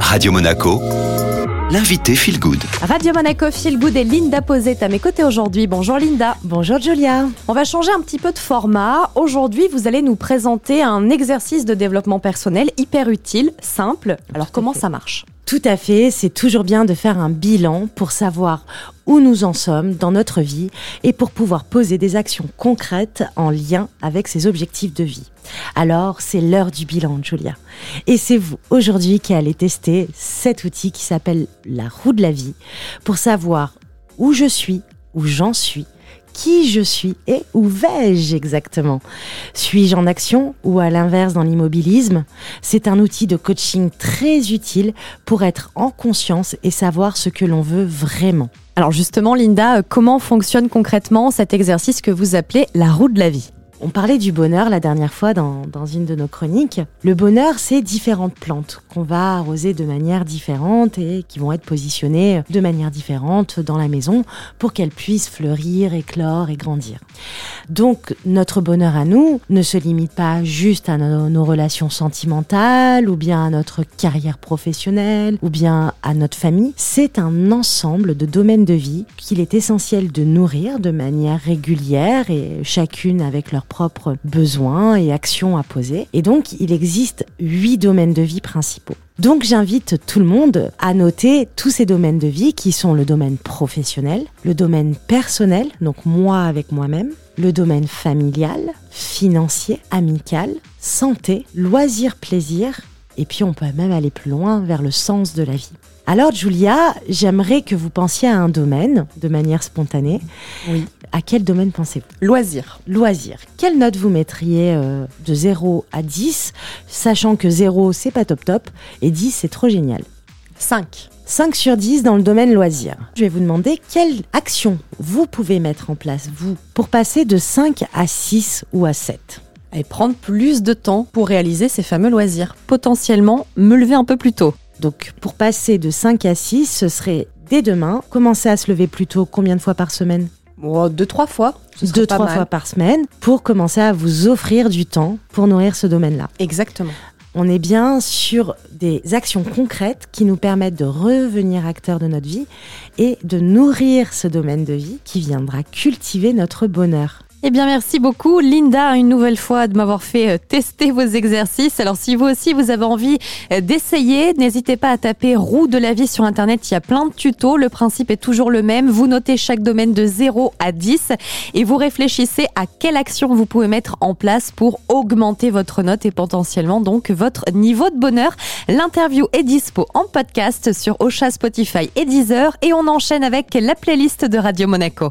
Radio Monaco, l'invité Feel Good. Radio Monaco Feel Good et Linda Posette à mes côtés aujourd'hui. Bonjour Linda. Bonjour Julia. On va changer un petit peu de format. Aujourd'hui, vous allez nous présenter un exercice de développement personnel hyper utile, simple. Alors comment ça marche? Tout à fait, c'est toujours bien de faire un bilan pour savoir où nous en sommes dans notre vie et pour pouvoir poser des actions concrètes en lien avec ses objectifs de vie. Alors, c'est l'heure du bilan, Julia. Et c'est vous aujourd'hui qui allez tester cet outil qui s'appelle la roue de la vie pour savoir où je suis, où j'en suis qui je suis et où vais-je exactement? Suis-je en action ou à l'inverse dans l'immobilisme? C'est un outil de coaching très utile pour être en conscience et savoir ce que l'on veut vraiment. Alors justement, Linda, comment fonctionne concrètement cet exercice que vous appelez la roue de la vie? On parlait du bonheur la dernière fois dans, une de nos chroniques. Le bonheur, c'est différentes plantes qu'on va arroser de manière différente et qui vont être positionnées de manière différente dans la maison pour qu'elles puissent fleurir, éclore et grandir. Donc notre bonheur à nous ne se limite pas juste à nos, relations sentimentales ou bien à notre carrière professionnelle ou bien à notre famille. C'est un ensemble de domaines de vie qu'il est essentiel de nourrir de manière régulière et chacune avec leur propres besoins et actions à poser. Et donc, il existe huit domaines de vie principaux. Donc j'invite tout le monde à noter tous ces domaines de vie qui sont le domaine professionnel, le domaine personnel, donc moi avec moi-même, le domaine familial, financier, amical, santé, loisir, plaisir, et puis on peut même aller plus loin vers le sens de la vie. Alors Julia, j'aimerais que vous pensiez à un domaine de manière spontanée. Oui. À quel domaine pensez-vous? Loisir. Loisir. Quelle note vous mettriez euh, de 0 à 10, sachant que 0 c'est pas top top et 10 c'est trop génial? 5. 5 sur 10 dans le domaine loisir. Je vais vous demander quelle action vous pouvez mettre en place, vous, pour passer de 5 à 6 ou à 7 et prendre plus de temps pour réaliser ces fameux loisirs. Potentiellement, me lever un peu plus tôt. Donc pour passer de 5 à 6, ce serait dès demain, commencer à se lever plus tôt combien de fois par semaine? Deux, trois fois. Deux, trois fois par semaine pour commencer à vous offrir du temps pour nourrir ce domaine-là. Exactement. On est bien sur des actions concrètes qui nous permettent de revenir acteurs de notre vie et de nourrir ce domaine de vie qui viendra cultiver notre bonheur. Eh bien, merci beaucoup, Linda, une nouvelle fois de m'avoir fait euh, tester vos exercices. Alors, si vous aussi, vous avez envie euh, d'essayer, n'hésitez pas à taper roue de la vie sur Internet. Il y a plein de tutos. Le principe est toujours le même. Vous notez chaque domaine de 0 à 10 et vous réfléchissez à quelle action vous pouvez mettre en place pour augmenter votre note et potentiellement donc votre niveau de bonheur. L'interview est dispo en podcast sur Ocha, Spotify et Deezer et on enchaîne avec la playlist de Radio Monaco.